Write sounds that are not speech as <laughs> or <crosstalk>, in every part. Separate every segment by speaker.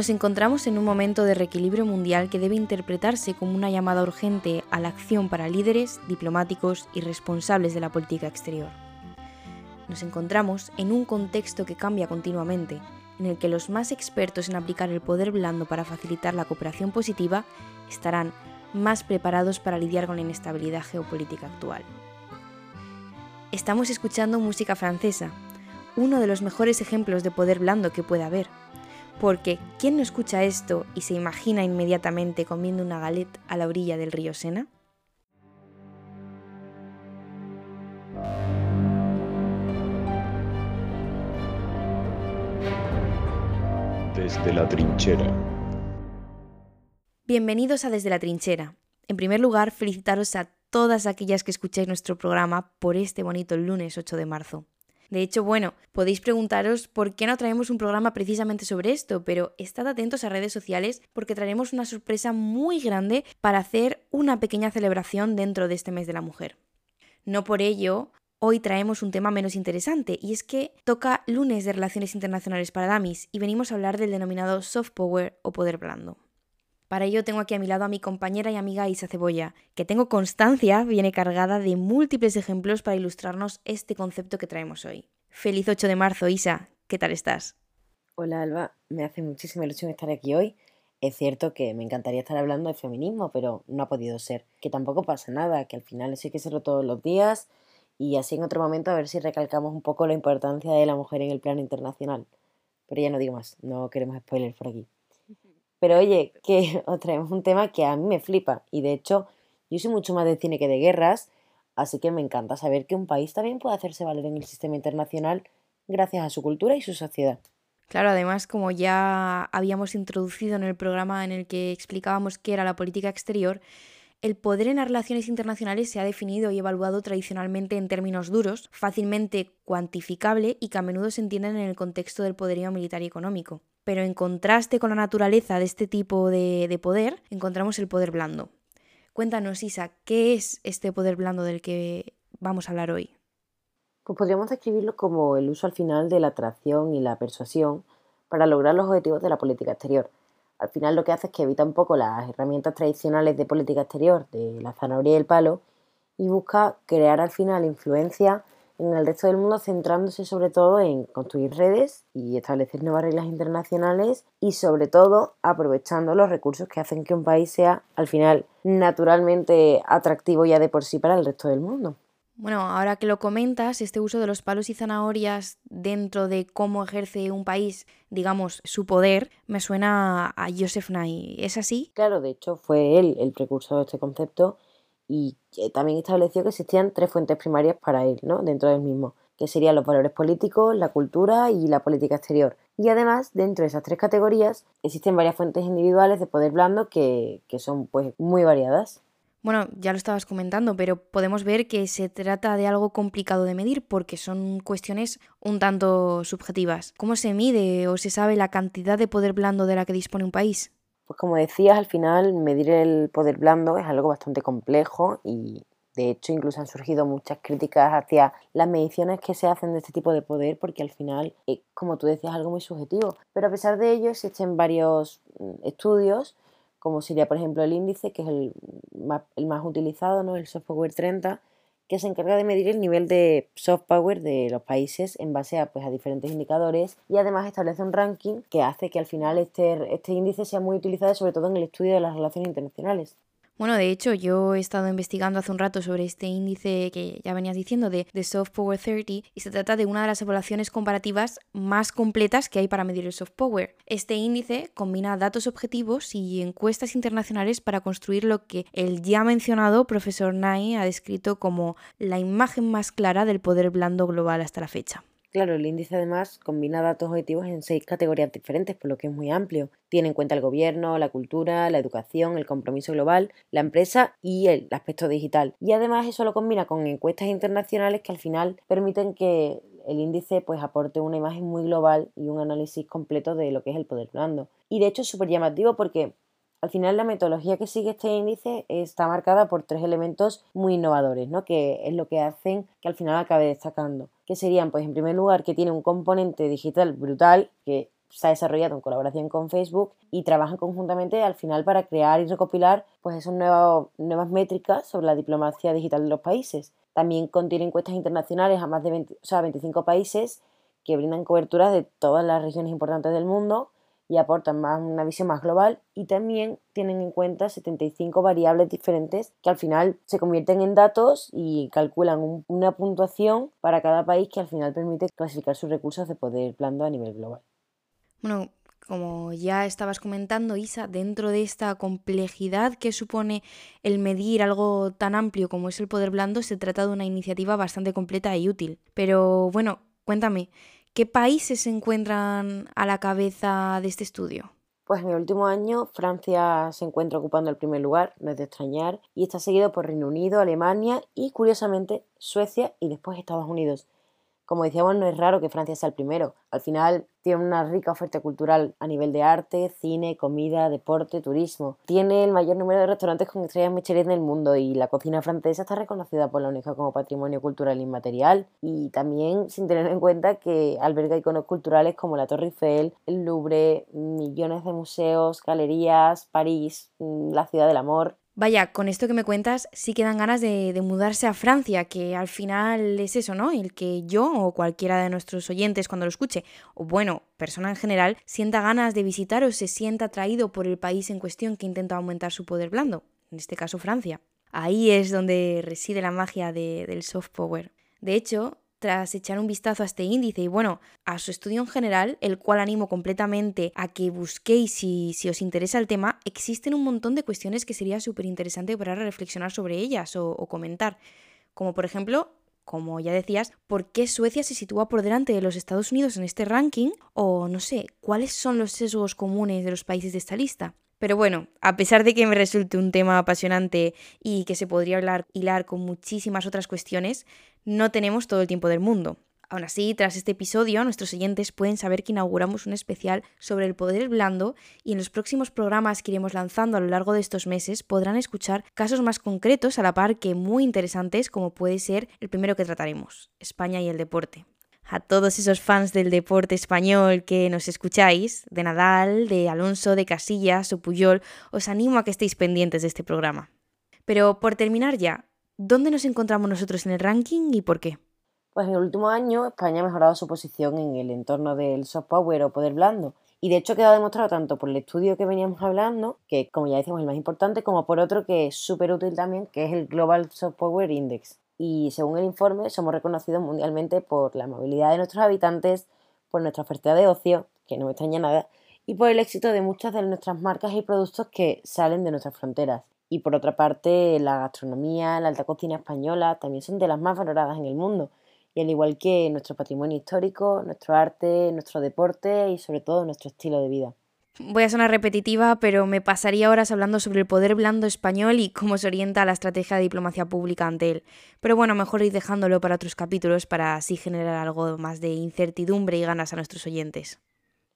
Speaker 1: Nos encontramos en un momento de reequilibrio mundial que debe interpretarse como una llamada urgente a la acción para líderes, diplomáticos y responsables de la política exterior. Nos encontramos en un contexto que cambia continuamente, en el que los más expertos en aplicar el poder blando para facilitar la cooperación positiva estarán más preparados para lidiar con la inestabilidad geopolítica actual. Estamos escuchando música francesa, uno de los mejores ejemplos de poder blando que puede haber porque ¿quién no escucha esto y se imagina inmediatamente comiendo una galette a la orilla del río Sena?
Speaker 2: Desde la trinchera.
Speaker 1: Bienvenidos a Desde la trinchera. En primer lugar, felicitaros a todas aquellas que escucháis nuestro programa por este bonito lunes 8 de marzo. De hecho, bueno, podéis preguntaros por qué no traemos un programa precisamente sobre esto, pero estad atentos a redes sociales porque traeremos una sorpresa muy grande para hacer una pequeña celebración dentro de este mes de la mujer. No por ello, hoy traemos un tema menos interesante y es que toca lunes de Relaciones Internacionales para Damis y venimos a hablar del denominado soft power o poder blando. Para ello tengo aquí a mi lado a mi compañera y amiga Isa Cebolla, que tengo constancia viene cargada de múltiples ejemplos para ilustrarnos este concepto que traemos hoy. Feliz 8 de marzo, Isa, ¿qué tal estás?
Speaker 3: Hola Alba, me hace muchísima ilusión estar aquí hoy. Es cierto que me encantaría estar hablando de feminismo, pero no ha podido ser. Que tampoco pasa nada, que al final eso hay que hacerlo todos los días y así en otro momento a ver si recalcamos un poco la importancia de la mujer en el plano internacional. Pero ya no digo más, no queremos spoilers por aquí. Pero oye, que <laughs> os traemos un tema que a mí me flipa y de hecho yo soy mucho más de cine que de guerras, así que me encanta saber que un país también puede hacerse valer en el sistema internacional gracias a su cultura y su sociedad.
Speaker 1: Claro, además, como ya habíamos introducido en el programa en el que explicábamos qué era la política exterior, el poder en las relaciones internacionales se ha definido y evaluado tradicionalmente en términos duros, fácilmente cuantificable y que a menudo se entienden en el contexto del poderío militar y económico. Pero en contraste con la naturaleza de este tipo de, de poder, encontramos el poder blando. Cuéntanos, Isa, ¿qué es este poder blando del que vamos a hablar hoy?
Speaker 3: Pues podríamos describirlo como el uso al final de la atracción y la persuasión para lograr los objetivos de la política exterior al final lo que hace es que evita un poco las herramientas tradicionales de política exterior, de la zanahoria y el palo, y busca crear al final influencia en el resto del mundo centrándose sobre todo en construir redes y establecer nuevas reglas internacionales y sobre todo aprovechando los recursos que hacen que un país sea al final naturalmente atractivo ya de por sí para el resto del mundo.
Speaker 1: Bueno, ahora que lo comentas, este uso de los palos y zanahorias dentro de cómo ejerce un país, digamos, su poder, me suena a Joseph Nye. ¿Es así?
Speaker 3: Claro, de hecho fue él el precursor de este concepto y también estableció que existían tres fuentes primarias para él, ¿no? Dentro del mismo, que serían los valores políticos, la cultura y la política exterior. Y además, dentro de esas tres categorías, existen varias fuentes individuales de poder blando que, que son pues muy variadas.
Speaker 1: Bueno, ya lo estabas comentando, pero podemos ver que se trata de algo complicado de medir porque son cuestiones un tanto subjetivas. ¿Cómo se mide o se sabe la cantidad de poder blando de la que dispone un país?
Speaker 3: Pues como decías, al final medir el poder blando es algo bastante complejo y de hecho incluso han surgido muchas críticas hacia las mediciones que se hacen de este tipo de poder porque al final, eh, como tú decías, es algo muy subjetivo. Pero a pesar de ello existen varios mm, estudios como sería por ejemplo el índice, que es el más, el más utilizado, ¿no? el Soft Power 30, que se encarga de medir el nivel de soft power de los países en base a, pues, a diferentes indicadores y además establece un ranking que hace que al final este, este índice sea muy utilizado sobre todo en el estudio de las relaciones internacionales.
Speaker 1: Bueno, de hecho, yo he estado investigando hace un rato sobre este índice que ya venías diciendo de, Soft Power 30 y se trata de una de las evaluaciones comparativas más completas que hay para medir el soft power. Este índice combina datos objetivos y encuestas internacionales para construir lo que el ya mencionado profesor Nye ha descrito como la imagen más clara del poder blando global hasta la fecha.
Speaker 3: Claro, el índice además combina datos objetivos en seis categorías diferentes, por lo que es muy amplio. Tiene en cuenta el gobierno, la cultura, la educación, el compromiso global, la empresa y el aspecto digital. Y además eso lo combina con encuestas internacionales que al final permiten que el índice pues aporte una imagen muy global y un análisis completo de lo que es el poder blando. Y de hecho es súper llamativo porque al final la metodología que sigue este índice está marcada por tres elementos muy innovadores, ¿no? que es lo que hacen que al final acabe destacando. Que serían, pues en primer lugar, que tiene un componente digital brutal, que se ha desarrollado en colaboración con Facebook y trabajan conjuntamente al final para crear y recopilar pues esas nuevas, métricas sobre la diplomacia digital de los países. También contiene encuestas internacionales a más de 25 países que brindan cobertura de todas las regiones importantes del mundo y aportan más una visión más global y también tienen en cuenta 75 variables diferentes que al final se convierten en datos y calculan una puntuación para cada país que al final permite clasificar sus recursos de poder blando a nivel global.
Speaker 1: Bueno, como ya estabas comentando, Isa, dentro de esta complejidad que supone el medir algo tan amplio como es el poder blando, se trata de una iniciativa bastante completa y útil. Pero bueno, cuéntame, ¿Qué países se encuentran a la cabeza de este estudio?
Speaker 3: Pues en el último año Francia se encuentra ocupando el primer lugar, no es de extrañar, y está seguido por Reino Unido, Alemania y curiosamente Suecia y después Estados Unidos. Como decíamos, no es raro que Francia sea el primero. Al final tiene una rica oferta cultural a nivel de arte, cine, comida, deporte, turismo. Tiene el mayor número de restaurantes con estrellas Michelin del mundo y la cocina francesa está reconocida por la UNESCO como patrimonio cultural inmaterial. Y también sin tener en cuenta que alberga iconos culturales como la Torre Eiffel, el Louvre, millones de museos, galerías, París, mm, la ciudad del amor.
Speaker 1: Vaya, con esto que me cuentas, sí que dan ganas de, mudarse a Francia, que al final es eso, ¿no? El que yo o cualquiera de nuestros oyentes cuando lo escuche, o bueno, persona en general, sienta ganas de visitar o se sienta atraído por el país en cuestión que intenta aumentar su poder blando, en este caso Francia. Ahí es donde reside la magia del soft power. De hecho, tras echar un vistazo a este índice y bueno, a su estudio en general, el cual animo completamente a que busquéis si, si os interesa el tema, existen un montón de cuestiones que sería súper interesante para reflexionar sobre ellas o, o comentar. Como por ejemplo, como ya decías, ¿por qué Suecia se sitúa por delante de los Estados Unidos en este ranking? O no sé, ¿cuáles son los sesgos comunes de los países de esta lista? Pero bueno, a pesar de que me resulte un tema apasionante y que se podría hablar, hilar con muchísimas otras cuestiones, no tenemos todo el tiempo del mundo. Aún así, tras este episodio, nuestros oyentes pueden saber que inauguramos un especial sobre el poder blando y en los próximos programas que iremos lanzando a lo largo de estos meses podrán escuchar casos más concretos a la par que muy interesantes como puede ser el primero que trataremos, España y el deporte a todos esos fans del deporte español que nos escucháis, de Nadal, de Alonso, de Casillas o Puyol, os animo a que estéis pendientes de este programa. Pero por terminar ya, ¿dónde nos encontramos nosotros en el ranking y por qué?
Speaker 3: Pues en el último año España ha mejorado su posición en el entorno del soft power o poder blando. Y de hecho queda demostrado tanto por el estudio que veníamos hablando, que como ya decimos es el más importante, como por otro que es súper útil también, que es el Global Soft Power Index y según el informe somos reconocidos mundialmente por la movilidad de nuestros habitantes, por nuestra oferta de ocio, que no me extraña nada, y por el éxito de muchas de nuestras marcas y productos que salen de nuestras fronteras. Y por otra parte, la gastronomía, la alta cocina española también son de las más valoradas en el mundo, y al igual que nuestro patrimonio histórico, nuestro arte, nuestro deporte y sobre todo nuestro estilo de vida.
Speaker 1: Voy a sonar repetitiva, pero me pasaría horas hablando sobre el poder blando español y cómo se orienta la estrategia de diplomacia pública ante él. Pero bueno, mejor ir dejándolo para otros capítulos para así generar algo más de incertidumbre y ganas a nuestros oyentes.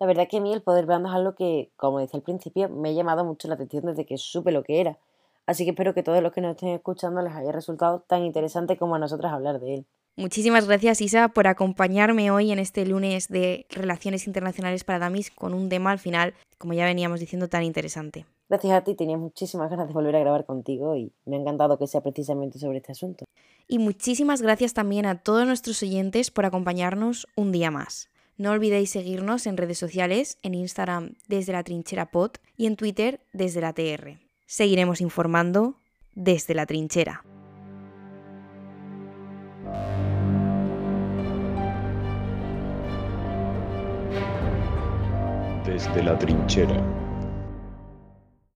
Speaker 3: La verdad que a mí el poder blando es algo que, como decía al principio, me ha llamado mucho la atención desde que supe lo que era. Así que espero que todos los que nos estén escuchando les haya resultado tan interesante como a nosotras hablar de él.
Speaker 1: Muchísimas gracias Isa por acompañarme hoy en este lunes de Relaciones Internacionales para Damis con un tema al final, como ya veníamos diciendo, tan interesante.
Speaker 3: Gracias a ti, tenía muchísimas ganas de volver a grabar contigo y me ha encantado que sea precisamente sobre este asunto.
Speaker 1: Y muchísimas gracias también a todos nuestros oyentes por acompañarnos un día más. No olvidéis seguirnos en redes sociales, en Instagram desde la trinchera pod y en Twitter desde la TR. Seguiremos informando desde la trinchera.
Speaker 2: Desde la trinchera.